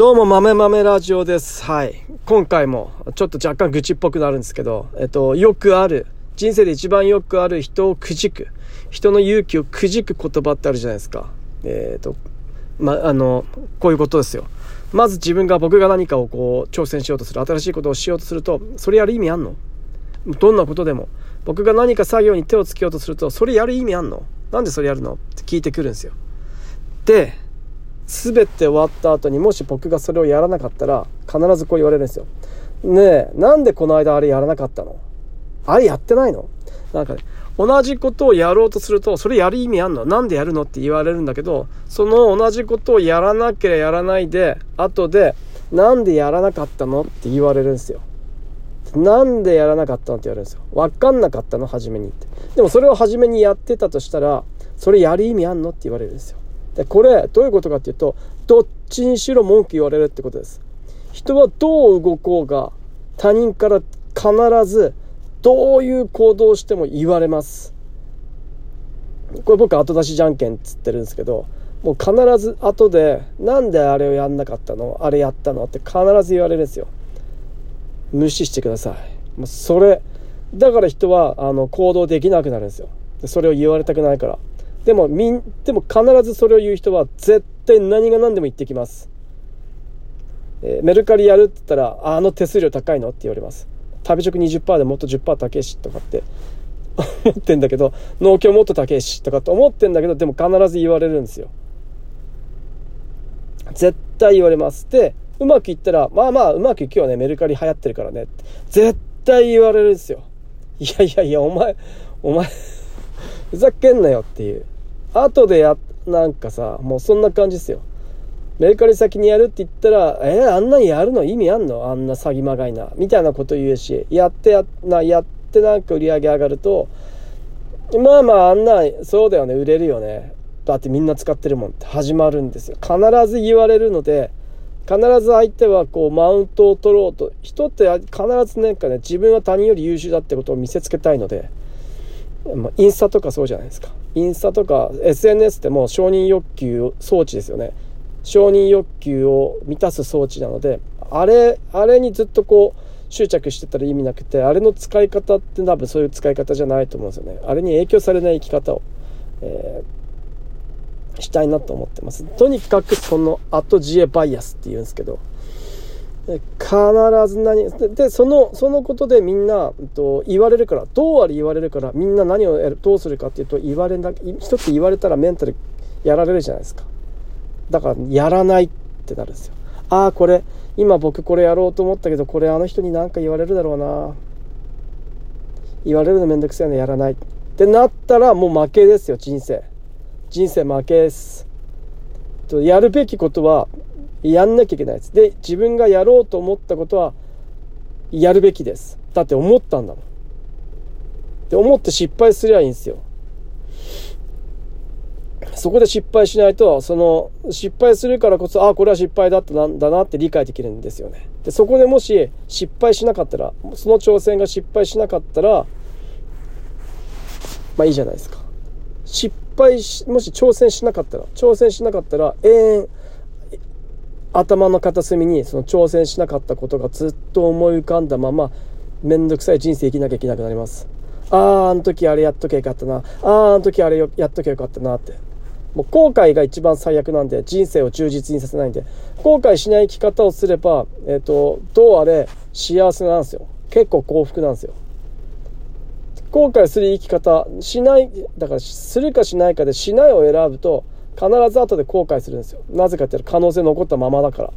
どうも、豆豆ラジオです。はい。今回も、ちょっと若干愚痴っぽくなるんですけど、えっと、よくある、人生で一番よくある人をくじく、人の勇気をくじく言葉ってあるじゃないですか。えっと、ま、あの、こういうことですよ。まず自分が、僕が何かをこう、挑戦しようとする、新しいことをしようとすると、それやる意味あんの？どんなことでも。僕が何か作業に手をつけようとすると、それやる意味あんの？なんでそれやるの？って聞いてくるんですよ。で、全て終わった後にもし僕がそれをやらなかったら必ずこう言われるんですよ。ねえ、なんでこの間あれやらなかったの？あれやってないの？なんかね、同じことをやろうとすると、それやる意味あんの？なんでやるのって言われるんだけど、その同じことをやらなければやらないで、後で、なんでやらなかったのって言われるんですよ。なんでやらなかったのって言われるんですよ。わかんなかったの？初めにって。でもそれを初めにやってたとしたら、それやる意味あんの？って言われるんですよ。でこれどういうことかっていうとどっちにしろ文句言われるってことです。人はどう動こうが他人から必ずどういう行動をしても言われます。これ僕後出しじゃんけんっつってるんですけどもう必ず後でなんであれをやんなかったの？あれやったの？って必ず言われるんですよ。無視してください。もうそれだから人はあの行動できなくなるんですよ。それを言われたくないから。でも、みん、でも必ずそれを言う人は絶対何が何でも言ってきます。えー、メルカリやるって言ったら、あの手数料高いのって言われます。食べ食20%でもっと10%高いしとかって 思ってんだけど、農協もっと高いしとかって思ってんだけど、でも必ず言われるんですよ。絶対言われます。で、うまくいったら、まあまあ、うまくいくよね。メルカリ流行ってるからね。絶対言われるんですよ。いやいやいや、お前、お前ふざけんなよっていう。後でや、なんかさ、もうそんな感じですよ。メルカリ先にやるって言ったら、えー、あんなにやるの意味あんの？あんな詐欺まがいな。みたいなこと言うし、やってや、な、やってなんか売り上げ上がると、まあまああんな、そうだよね、売れるよね。だってみんな使ってるもんって始まるんですよ。必ず言われるので、必ず相手はこうマウントを取ろうと、人って必ずなんかね、自分は他人より優秀だってことを見せつけたいので、ま、インスタとかそうじゃないですか。インスタとか SNS ってもう承認欲求装置ですよね。承認欲求を満たす装置なので、あれ、あれにずっとこう執着してたら意味なくて、あれの使い方って多分そういう使い方じゃないと思うんですよね。あれに影響されない生き方を、えー、したいなと思ってます。とにかくその後自衛バイアスって言うんですけど、必ず何でそのそのことでみんなえっと言われるからどうあれ言われるからみんな何をやるどうするかっていうと言われな一つ言われたらメンタルやられるじゃないですか。だからやらないってなるんですよ。ああこれ今僕これやろうと思ったけどこれあの人に何か言われるだろうな。言われるのめんどくさいのやらない。ってなったらもう負けですよ人生。人生負けです。やるべきことはやんなきゃいけないです。で、自分がやろうと思ったことは、やるべきです。だって思ったんだもん。で、思って失敗すりゃいいんですよ。そこで失敗しないと、その、失敗するからこそ、ああ、これは失敗だったなんだなって理解できるんですよね。で、そこでもし失敗しなかったら、その挑戦が失敗しなかったら、まあいいじゃないですか。失敗し、もし挑戦しなかったら、挑戦しなかったら、永遠、頭の片隅にその挑戦しなかったことがずっと思い浮かんだままめんどくさい人生生きなきゃいけなくなります。あああの時あれやっときゃよかったな。あああの時あれやっときゃよかったなって。もう後悔が一番最悪なんで人生を忠実にさせないんで。後悔しない生き方をすれば、えっ、ー、とどうあれ幸せなんですよ。結構幸福なんですよ。後悔する生き方しないだからするかしないかでしないを選ぶと必ず後で後悔するんですよ。なぜかっていうと可能性残ったままだから。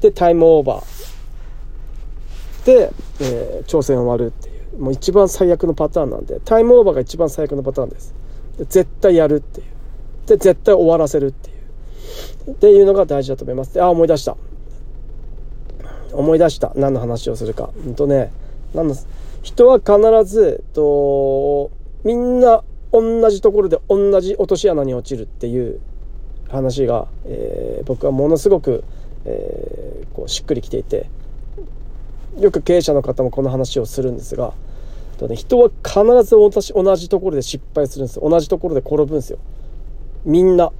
でタイムオーバー。で、えー、挑戦終わるっていう。もう一番最悪のパターンなんで。タイムオーバーが一番最悪のパターンです。で絶対やるっていう。で絶対終わらせるっていう。っていうのが大事だと思います。であ思い出した。思い出した。何の話をするか。うんとね何の人は必ずとみんな同じところで同じ落とし穴に落ちるっていう話が、えー、僕はものすごく、えー、こうしっくりきていてよく経営者の方もこの話をするんですが人は必ず同じ同じところで失敗するんです同じところで転ぶんですよみんな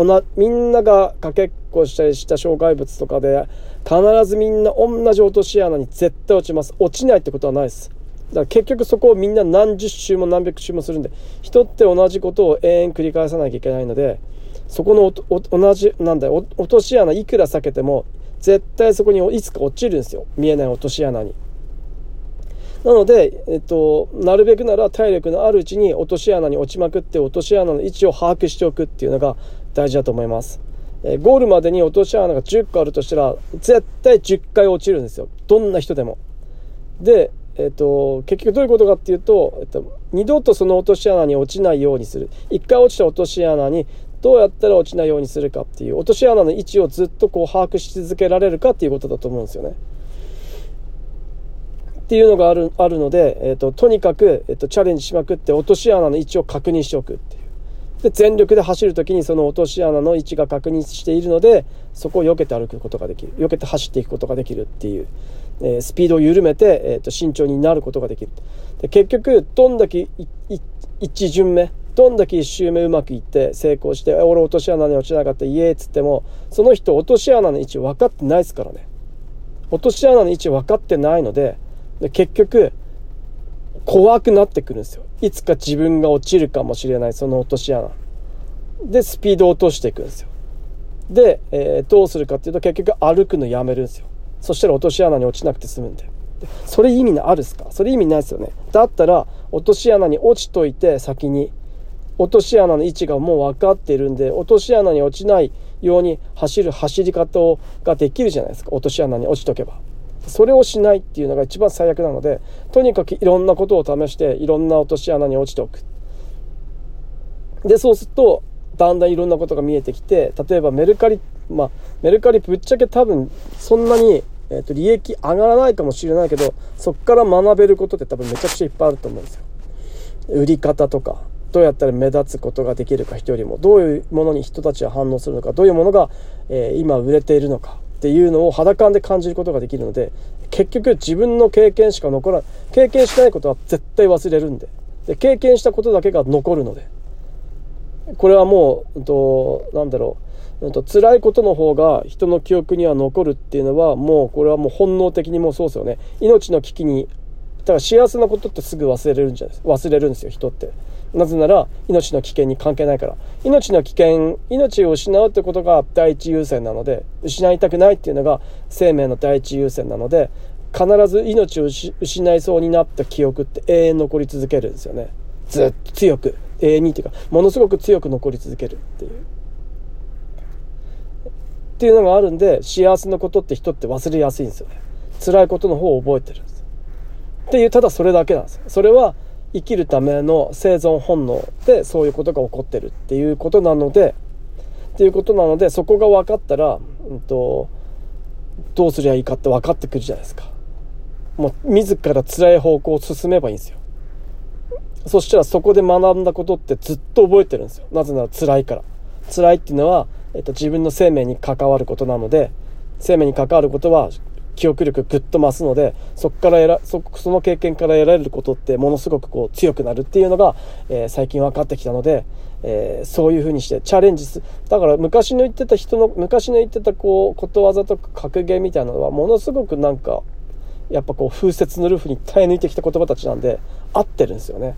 おな、みんながかけっこしたりした障害物とかで、必ずみんな同じ落とし穴に絶対落ちます。落ちないってことはないです。だから結局そこをみんな何十周も何百周もするんで、人って同じことを永遠繰り返さなきゃいけないので、そこの同じ、なんだよ、落とし穴いくら避けても、絶対そこにいつか落ちるんですよ。見えない落とし穴に。なので、えっと、なるべくなら体力のあるうちに落とし穴に落ちまくって落とし穴の位置を把握しておくっていうのが大事だと思います。えー、ゴールまでに落とし穴が10個あるとしたら、絶対10回落ちるんですよ。どんな人でも。で、えっと、結局どういうことかっていうと、えっと、二度とその落とし穴に落ちないようにする。一回落ちた落とし穴にどうやったら落ちないようにするかっていう、落とし穴の位置をずっとこう把握し続けられるかっていうことだと思うんですよね。っていうのがある、あるので、えっ、と、とにかく、えっ、と、チャレンジしまくって落とし穴の位置を確認しておくっていう。で、全力で走るときにその落とし穴の位置が確認しているので、そこを避けて歩くことができる。避けて走っていくことができるっていう。えー、スピードを緩めて、えっ、と、慎重になることができる。で、結局、どんだけ一巡目、どんだけ一周目うまくいって成功して、俺落とし穴に落ちなかった、イエーっつっても、その人落とし穴の位置分かってないですからね。落とし穴の位置分かってないので、で結局、怖くなってくるんですよ。いつか自分が落ちるかもしれない、その落とし穴。で、スピードを落としていくんですよ。で、えー、どうするかっていうと、結局歩くのやめるんですよ。そしたら落とし穴に落ちなくて済むんで。それ意味あるっすか？それ意味ないですよね。だったら、落とし穴に落ちといて、先に。落とし穴の位置がもう分かっているんで、落とし穴に落ちないように走る走り方ができるじゃないですか。落とし穴に落ちとけば。それをしないっていうのが一番最悪なので、とにかくいろんなことを試して、いろんな落とし穴に落ちておく。で、そうすると、だんだんいろんなことが見えてきて、例えばメルカリ、まあ、メルカリぶっちゃけ多分、そんなに、え、ー、と、利益上がらないかもしれないけど、そっから学べることって多分めちゃくちゃいっぱいあると思うんですよ。売り方とか、どうやったら目立つことができるか人よりも、どういうものに人たちは反応するのか、どういうものが、えー、今売れているのか、っていうのを肌感で感じることができるので、結局自分の経験しか残らない。経験しないことは絶対忘れるんで。で、経験したことだけが残るので。これはもう、うんと、なんだろう。うんと、辛いことの方が人の記憶には残るっていうのは、もうこれはもう本能的にもうそうですよね。命の危機に、だから幸せなことってすぐ忘れるんじゃないですか。忘れるんですよ、人って。なぜなら、命の危険に関係ないから。命の危険、命を失うってことが第一優先なので、失いたくないっていうのが生命の第一優先なので、必ず命を失いそうになった記憶って永遠残り続けるんですよね。ずっと強く、永遠にっていうか、ものすごく強く残り続けるっていう。っていうのがあるんで、幸せなことって人って忘れやすいんですよね。辛いことの方を覚えてるんです。っていう、ただそれだけなんですよ。それは、生きるための生存本能でそういうことが起こってるっていうことなので、っていうことなので、そこが分かったら、うんと、どうすりゃいいかって分かってくるじゃないですか。もう自ら辛い方向を進めばいいんですよ。そしたらそこで学んだことってずっと覚えてるんですよ。なぜなら辛いから。辛いっていうのは、えっと、自分の生命に関わることなので、生命に関わることは記憶力ぐっと増すので、そこから得ら、そ、その経験から得られることってものすごくこう強くなるっていうのが、えー、最近分かってきたので、えー、そういうふうにしてチャレンジす。だから昔の言ってた人の、昔の言ってたこう、ことわざとか格言みたいなのはものすごくなんか、やっぱこう風雪のルーフに耐え抜いてきた言葉たちなんで、合ってるんですよね。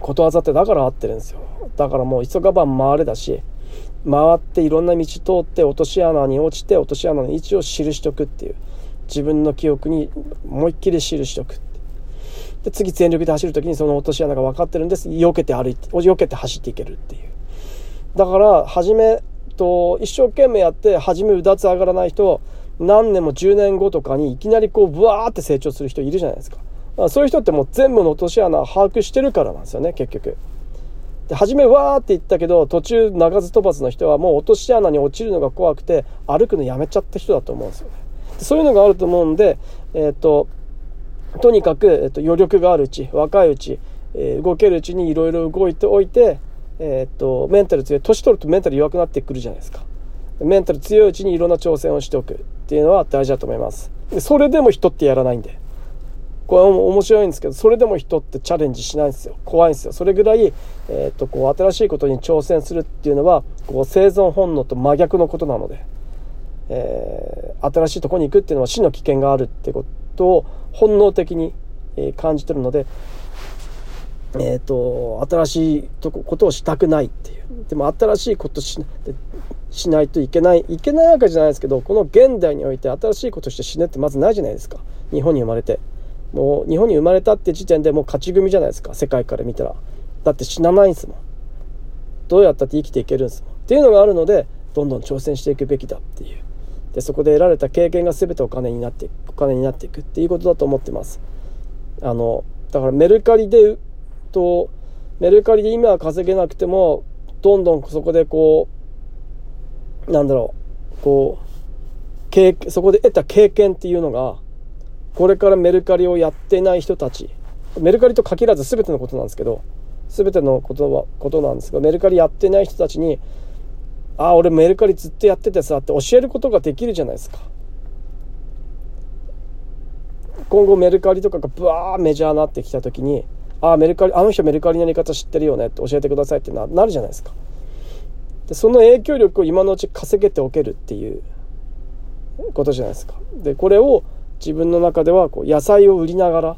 ことわざってだから合ってるんですよ。だからもう急がば回れだし、回っていろんな道通って落とし穴に落ちて落とし穴の位置を記しておくっていう。自分の記憶に思いっきり記しておくで次全力で走る時にその落とし穴が分かってるんです。避けて歩いて避けて走っていけるっていう。だから初めと一生懸命やって初めうだつ上がらない人何年も10年後とかにいきなりこうブワーって成長する人いるじゃないですか。そういう人ってもう全部の落とし穴把握してるからなんですよね結局。で、初めわーって言ったけど、途中鳴かず飛ばずの人はもう落とし穴に落ちるのが怖くて、歩くのやめちゃった人だと思うんですよね。そういうのがあると思うんで、えっ、ー、と、とにかく、えっ、ー、と、余力があるうち、若いうち、えー、動けるうちにいろいろ動いておいて、えっ、と、メンタル強い。年取るとメンタル弱くなってくるじゃないですか。メンタル強いうちにいろんな挑戦をしておくっていうのは大事だと思います。それでも人ってやらないんで。これも面白いんですけど、それでも人ってチャレンジしないんですよ。怖いんですよ。それぐらい、えっ、と、こう、新しいことに挑戦するっていうのは、こう、生存本能と真逆のことなので、えー、新しいとこに行くっていうのは死の危険があるってことを本能的に、感じてるので、えっ、ー、と、新しいとこことをしたくないっていう。でも新しいことししないといけない、いけないわけじゃないですけど、この現代において新しいことして死ぬってまずないじゃないですか。日本に生まれて。もう日本に生まれたって時点でもう勝ち組じゃないですか世界から見たら。だって死なないんですもん。どうやったって生きていけるんですもん。っていうのがあるのでどんどん挑戦していくべきだっていう。でそこで得られた経験が全てお金になっていくお金になっていくっていうことだと思ってます。あのだからメルカリでとメルカリで今は稼げなくてもどんどんそこでこうなんだろうこうそこで得た経験っていうのがこれからメルカリをやってない人たち、メルカリと限らず全てのことなんですけど、全てのことは、ことなんですが、メルカリやってない人たちに、ああ、俺メルカリずっとやっててさって教えることができるじゃないですか。今後メルカリとかがブワーメジャーなってきた時に、ああ、メルカリ、あの人メルカリのやり方知ってるよねって教えてくださいってななるじゃないですか。で、その影響力を今のうち稼げておけるっていうことじゃないですか。で、これを自分の中ではこう野菜を売りながら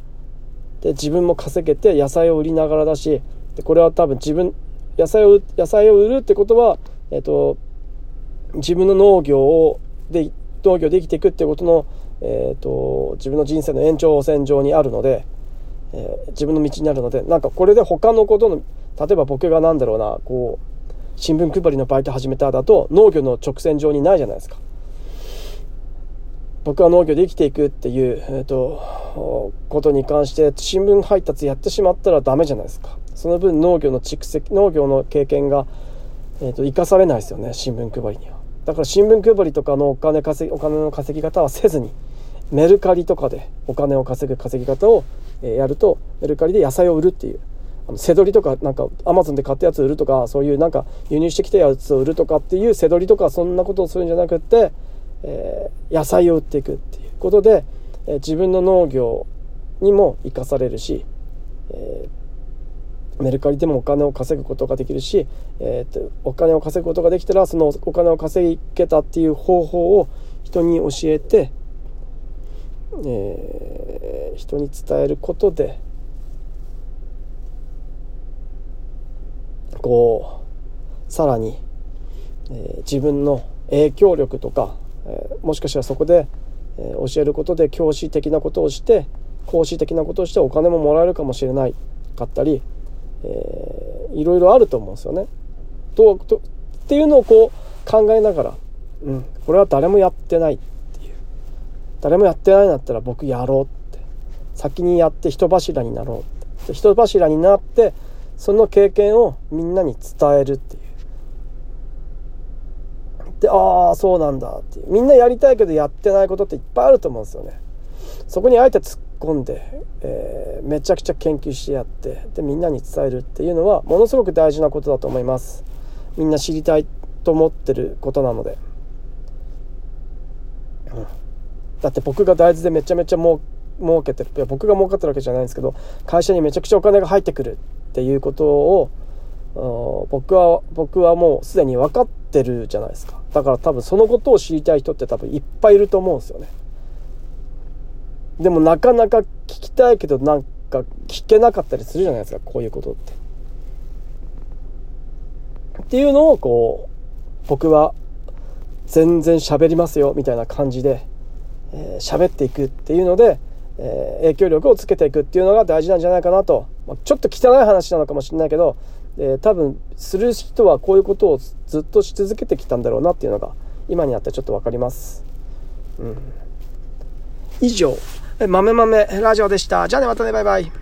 で自分も稼げて野菜を売りながらだしでこれは多分自分野菜を野菜を売るってことは、えっと、自分の農業をで農業で生きていくってことの、えっと、自分の人生の延長線上にあるので、えー、自分の道になるのでなんかこれで他のことの例えば僕が何だろうなこう新聞配りのバイト始めただと農業の直線上にないじゃないですか。僕は農業で生きていくっていう、えーと、ことに関して新聞配達やってしまったらダメじゃないですか。その分農業の蓄積農業の経験が、えーと、生かされないですよね新聞配りには。だから新聞配りとかのお金稼ぎお金の稼ぎ方はせずにメルカリとかでお金を稼ぐ稼ぎ方を、えやるとメルカリで野菜を売るっていうあの背取りとかなんかアマゾンで買ったやつ売るとかそういうなんか輸入してきたやつを売るとかっていう背取りとかそんなことをするんじゃなくってえー、野菜を売っていくっていうことで、え、自分の農業にも生かされるし、え、メルカリでもお金を稼ぐことができるし、えーと、お金を稼ぐことができたらそのお金を稼げたっていう方法を人に教えて、えー、人に伝えることでこうさらに、え、自分の影響力とかもしかしたらそこで、教えることで教師的なことをして講師的なことをしてお金ももらえるかもしれないかったり、えー、いろいろあると思うんですよね。ととっていうのをこう考えながら、うん、これは誰もやってないっていう。誰もやってないんだったら僕やろうって。先にやって人柱になろうって。人柱になってその経験をみんなに伝えるっていう、ああ、そうなんだって。みんなやりたいけどやってないことっていっぱいあると思うんですよね。そこにあえて突っ込んで、えー、めちゃくちゃ研究してやって、で、みんなに伝えるっていうのは、ものすごく大事なことだと思います。みんな知りたいと思ってることなので。うん、だって僕が大豆でめちゃめちゃもう儲けてるいや僕が儲かってるわけじゃないんですけど会社にめちゃくちゃお金が入ってくるっていうことを僕は僕はもうすでに分かってるじゃないですか。だから多分そのことを知りたい人って多分いっぱいいると思うんですよね。でもなかなか聞きたいけどなんか聞けなかったりするじゃないですか。こういうことって。っていうのをこう僕は全然喋りますよみたいな感じで喋、えー、っていくっていうので、えー、影響力をつけていくっていうのが大事なんじゃないかなと、まあ、ちょっと汚い話なのかもしれないけどえー、多分する人はこういうことをずっとし続けてきたんだろうなっていうのが今になってちょっと分かります。うん、以上、豆豆ラジオでした。じゃあね、またね、バイバイ。